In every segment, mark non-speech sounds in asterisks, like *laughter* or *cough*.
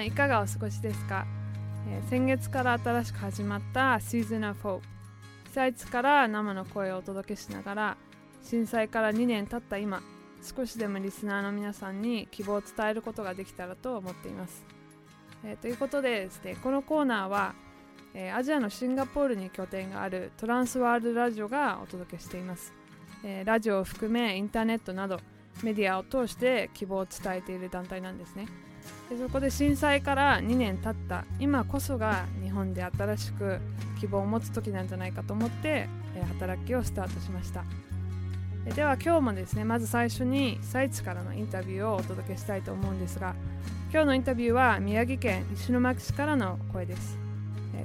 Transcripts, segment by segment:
んいかがお過ごしですか、えー、先月から新しく始まったシーズン of Hope 被災地から生の声をお届けしながら震災から2年経った今少しでもリスナーの皆さんに希望を伝えることができたらと思っています、えー、ということでですねこのコーナーは、えー、アジアのシンガポールに拠点があるトランスワールドラジオがお届けしています、えー、ラジオを含めインターネットなどメディアを通して希望を伝えている団体なんですね。でそこで震災から2年経った。今こそが日本で新しく希望を持つ時なんじゃないかと思って、え働きをスタートしました。では今日もですねまず最初に被災地からのインタビューをお届けしたいと思うんですが今日のインタビューは宮城県石巻市からの声です。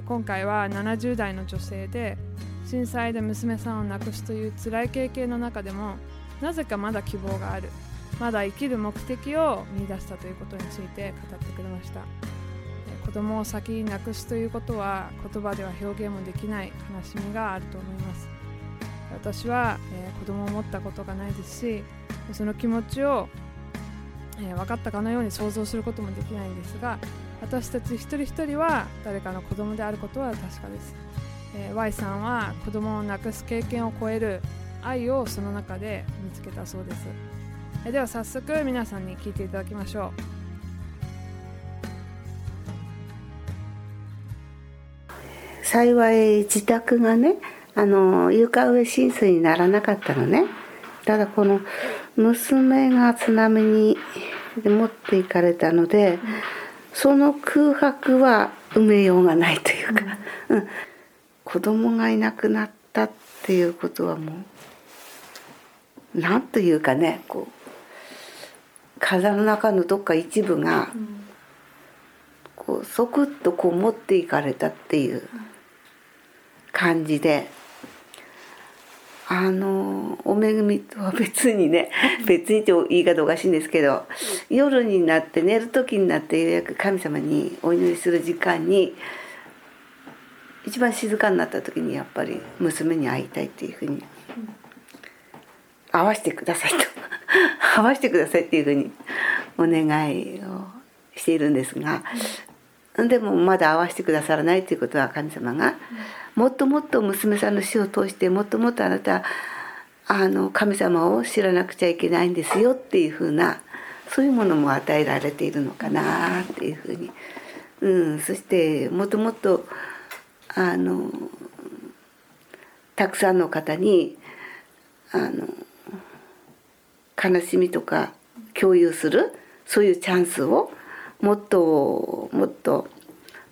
今回は70代の女性で震災で娘さんを亡くすという辛い経験の中でもなぜかまだ希望がある。まだ生きる目的を見出したということについて語ってくれました。子供を先に亡くすということは言葉では表現もできない悲しみがあると思います。私は、えー、子供を持ったことがないですしその気持ちを、えー、分かったかのように想像することもできないんですが私たち一人一人は誰かの子供であることは確かです、えー、Y さんは子供を亡くす経験を超える愛をその中で見つけたそうです。えでは早速皆さんに聞いていただきましょう。幸い自宅がねあの床上浸水にならなかったのね。ただこの娘が津波に持っていかれたので、その空白は埋めようがないというか、うん、子供がいなくなったっていうことはもうなんというかねこう体の中のどっか一部が、こうそくっとこう持っていかれたっていう感じで。あのお恵みとは別にね *laughs* 別にって言い方おかしいんですけど夜になって寝る時になってようやく神様にお祈りする時間に一番静かになった時にやっぱり娘に会いたいっていうふうに会わせてくださいと会わせてくださいっていうふうにお願いをしているんですが、でもまだ会わせてくださらないということは神様が、もっともっと娘さんの死を通してもっともっとあなたあの神様を知らなくちゃいけないんですよっていうふうなそういうものも与えられているのかなっていうふうに、うん、そしてもっともっとあのたくさんの方にあの悲しみとか共有するそういうチャンスをもっともっと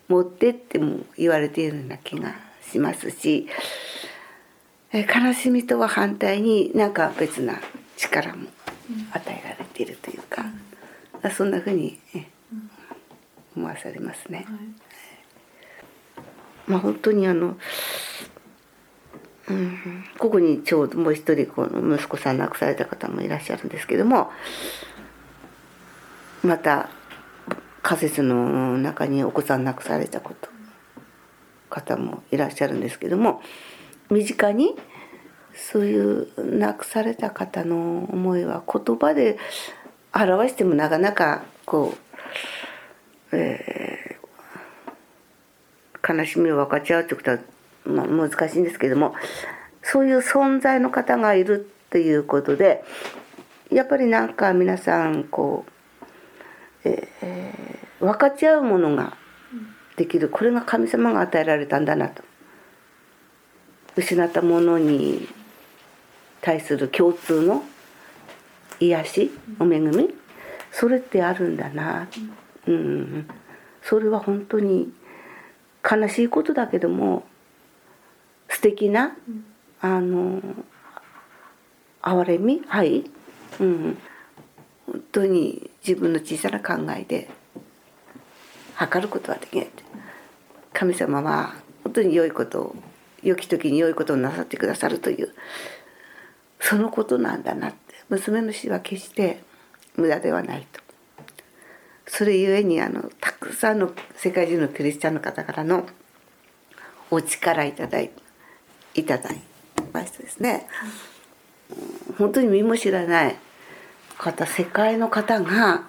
持ってっても言われているような気がしますし悲しみとは反対になんか別な力も与えられているというか、うん、そんなふうに、思わされますね。はい、まあ本当にあのうん、ここにちょうどもう一人この息子さん亡くされた方もいらっしゃるんですけどもまた仮設の中にお子さん亡くされたこと方もいらっしゃるんですけども身近にそういう亡くされた方の思いは言葉で表してもなかなかこう、えー、悲しみを分かち合うってことはまあ、難しいんですけどもそういう存在の方がいるっていうことでやっぱりなんか皆さんこう、えー、分かち合うものができるこれが神様が与えられたんだなと。失ったものに対する共通の癒しお恵みそれってあるんだな、うん、それは本当に悲しいことだけども素敵な、あの憐れみ？愛、うん、本当に自分の小さな考えで測ることはできない。神様は本当に良いことを良き時に良いことをなさってくださるというそのことなんだなって。娘の死は決して無駄ではないと。それゆえにあのたくさんの世界中のクリスチャンの方からのお力いただいていただきましてですね、本当に身も知らない方世界の方が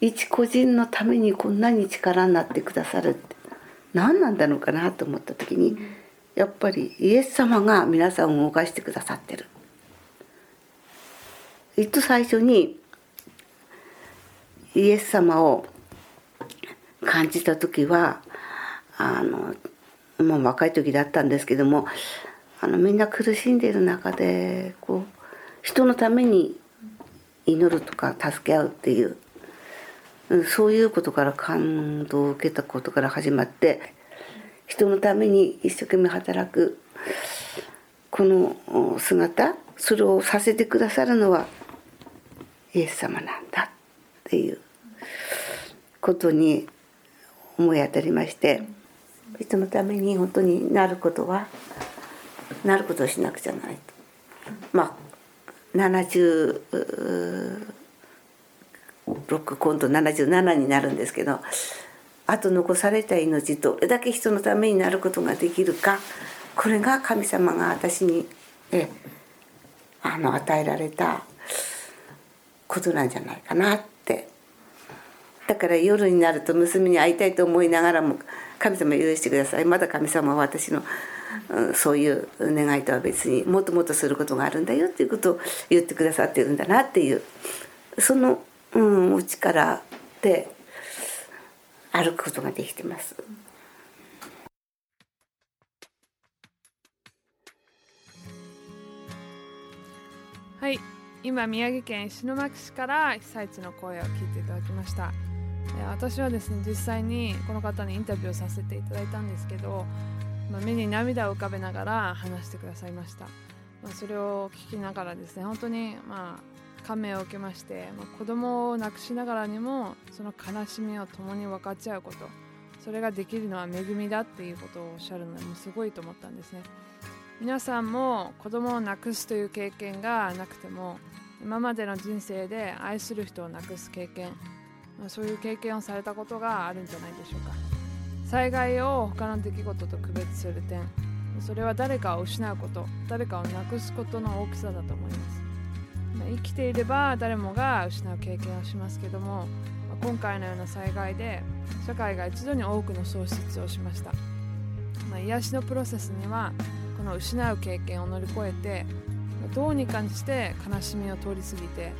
一個人のためにこんなに力になってくださるって何なんだろうかなと思った時に、やっぱりイエス様が皆さんを動かしてくださってる。一と最初にイエス様を感じた時はあのもう若い時だったんですけどもあのみんな苦しんでいる中でこう人のために祈るとか助け合うっていうそういうことから感動を受けたことから始まって人のために一生懸命働くこの姿それをさせてくださるのはイエス様なんだっていうことに思い当たりまして人のために本当になることはなることをしなくちゃないと。まあ76今度77になるんですけどあと残された命どれだけ人のためになることができるかこれが神様が私にえあの与えられたことなんじゃないかなってだから夜になると娘に会いたいと思いながらも神様許してください。まだ神様は私の、うん、そういう願いとは別にもっともっとすることがあるんだよっていうことを言ってくださってるんだなっていうその、うん、お力で歩くことができてます。はい。今宮城県石巻市から被災地の声を聞いていただきました。私はですね実際にこの方にインタビューをさせていただいたんですけど、まあ、目に涙を浮かべながら話してくださいました、まあ、それを聞きながらですね本当にまあ感銘を受けまして、まあ、子供を亡くしながらにもその悲しみを共に分かち合うことそれができるのは恵みだっていうことをおっしゃるのもすごいと思ったんですね。皆さんも子供を亡くすという経験がなくても今までの人生で愛する人を亡くす経験、まあ、そういう経験をされたことがあるんじゃないでしょうか。災害を他の出来事と区別する点。それは誰かを失うこと。誰かを亡くすことの大きさだと思います、ま、生きていれば誰もが失う経験をしますけども、ま、今回のような災害で社会が一度に多くの喪失をしました、まあ、癒しのプロセスにはこの失う経験を乗り越えてどうにかして悲しみを通り過ぎて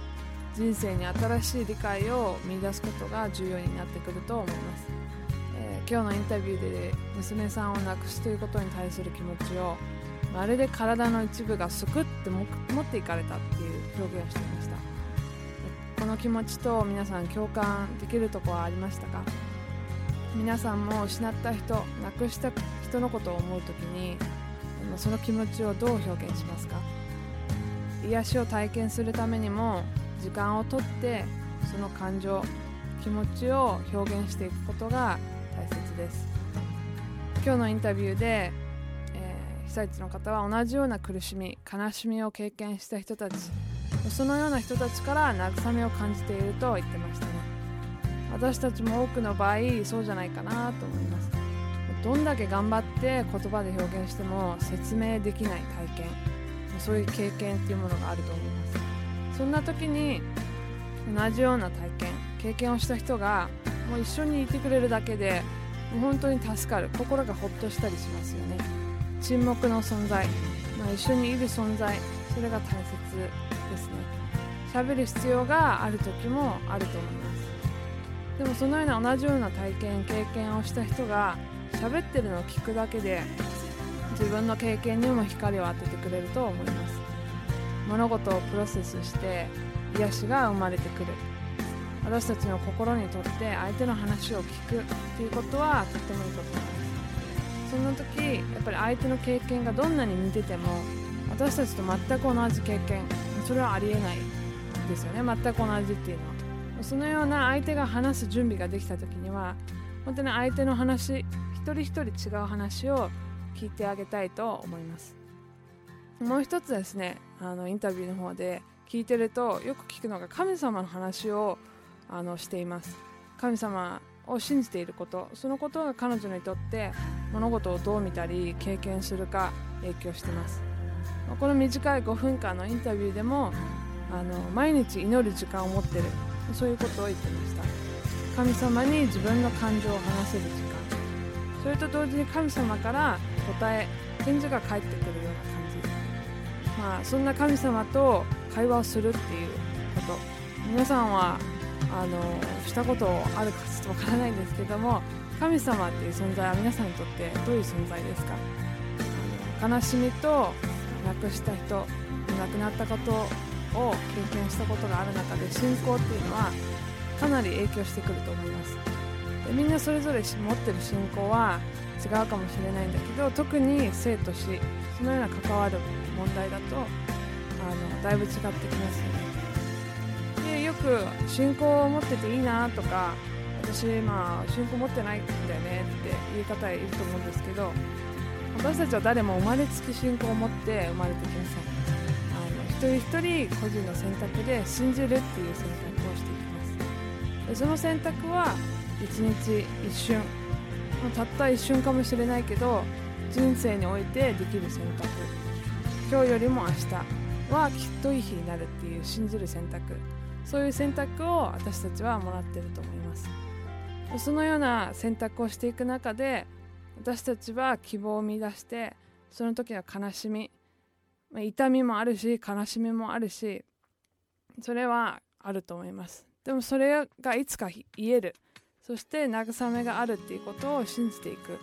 人生に新しい理解を見出すことが重要になってくると思います、えー、今日のインタビューで娘さんを亡くすということに対する気持ちをまるで体の一部がすくって持っていかれたっていう表現をしていました。この気持ちと皆さん共感できるとこはありましたか？皆さんも失った人亡くした人のことを思う時にその気持ちをどう表現しますか？癒しを体験するためにも時間をとってその感情気持ちを表現していくことが大切です。今日のインタビューで、えー、被災地の方は同じような苦しみ悲しみを経験した人たちそのような人たちから慰めを感じていると言ってましたね。私たちも多くの場合そうじゃないかなと思います。どんだけ頑張って言葉で表現しても説明できない体験そういう経験っていうものがあると思います。そんな時に同じような体験経験をした人がもう一緒にいてくれるだけでもう本当に助かる。心がほっとしたりしますよね。沈黙の存在、まあ、一緒にいる存在。それが大切ですね。喋る必要がある時もあると思います。でもそのような同じような体験経験をした人が喋ってるのを聞くだけで自分の経験にも光を当ててくれると思います。物事をプロセスして癒しが生まれてくる。私たちの心にとって相手の話を聞くっていうことはとってもいいことです。そんな時やっぱり相手の経験がどんなに似てても私たちと全く同じ経験それはありえないですよね。全く同じっていうのは。そのような相手が話す準備ができた時には本当に相手の話一人一人違う話を聞いてあげたいと思います。もう一つですねあのインタビューの方で聞いてるとよく聞くのが神様の話をあのしています。神様を信じていること。そのことが彼女にとって物事をどう見たり経験するか影響していますこの短い5分間のインタビューでもあの毎日祈る時間を持ってる。そういうことを言ってました。神様に自分の感情を話せる時間。それと同時に神様から答え返事が返ってくるようなまあそんな神様と会話をするっていうこと。皆さんはあのしたことあるかちょっとわからないんですけども神様っていう存在は皆さんにとってどういう存在ですか？悲しみと亡くした人亡くなったことを経験したことがある中で信仰っていうのはかなり影響してくると思います。でみんなそれぞれ持ってる信仰は違うかもしれないんだけど特に生と死そのような関わる問題だとあのだいぶ違ってきますよね。でよく信仰を持ってていいなとか私まあ信仰持ってないんだよねって言う方いると思うんですけど私たちは誰も生まれつき信仰を持って生まれてきません。あの一人一人個人の選択で信じるっていう選択をしていきます。でその選択は一日一瞬。たった一瞬かもしれないけど人生においてできる選択。今日よりも明日はきっといい日になるっていう信じる選択。そういう選択を私たちはもらってると思います。そのような選択をしていく中で私たちは希望を見出してその時の悲しみ痛みもあるし悲しみもあるしそれはあると思います。でもそれがいつか言える。そして慰めがあるっていうことを信じていく。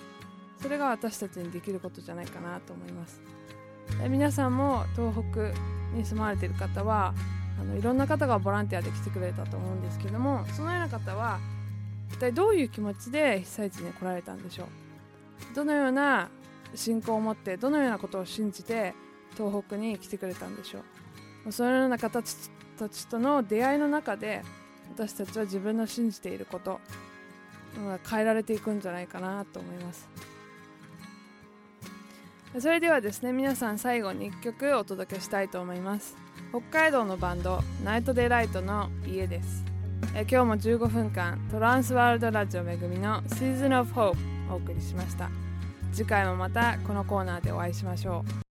それが私たちにできることじゃないかなと思います。皆さんも東北に住まれている方はあのいろんな方がボランティアで来てくれたと思うんですけどもそのような方は一体どういう気持ちで被災地に来られたんでしょう？どのような信仰を持ってどのようなことを信じて東北に来てくれたんでしょう？そのような方たちとの出会いの中で私たちは自分の信じていること変えられていくんじゃないかなと思います。それではですね皆さん最後に1曲お届けしたいと思います。北海道のバンドナイトデライトの家です。え今日も15分間トランスワールドラジオめぐみの Season of Hope お送りしました。次回もまたこのコーナーでお会いしましょう。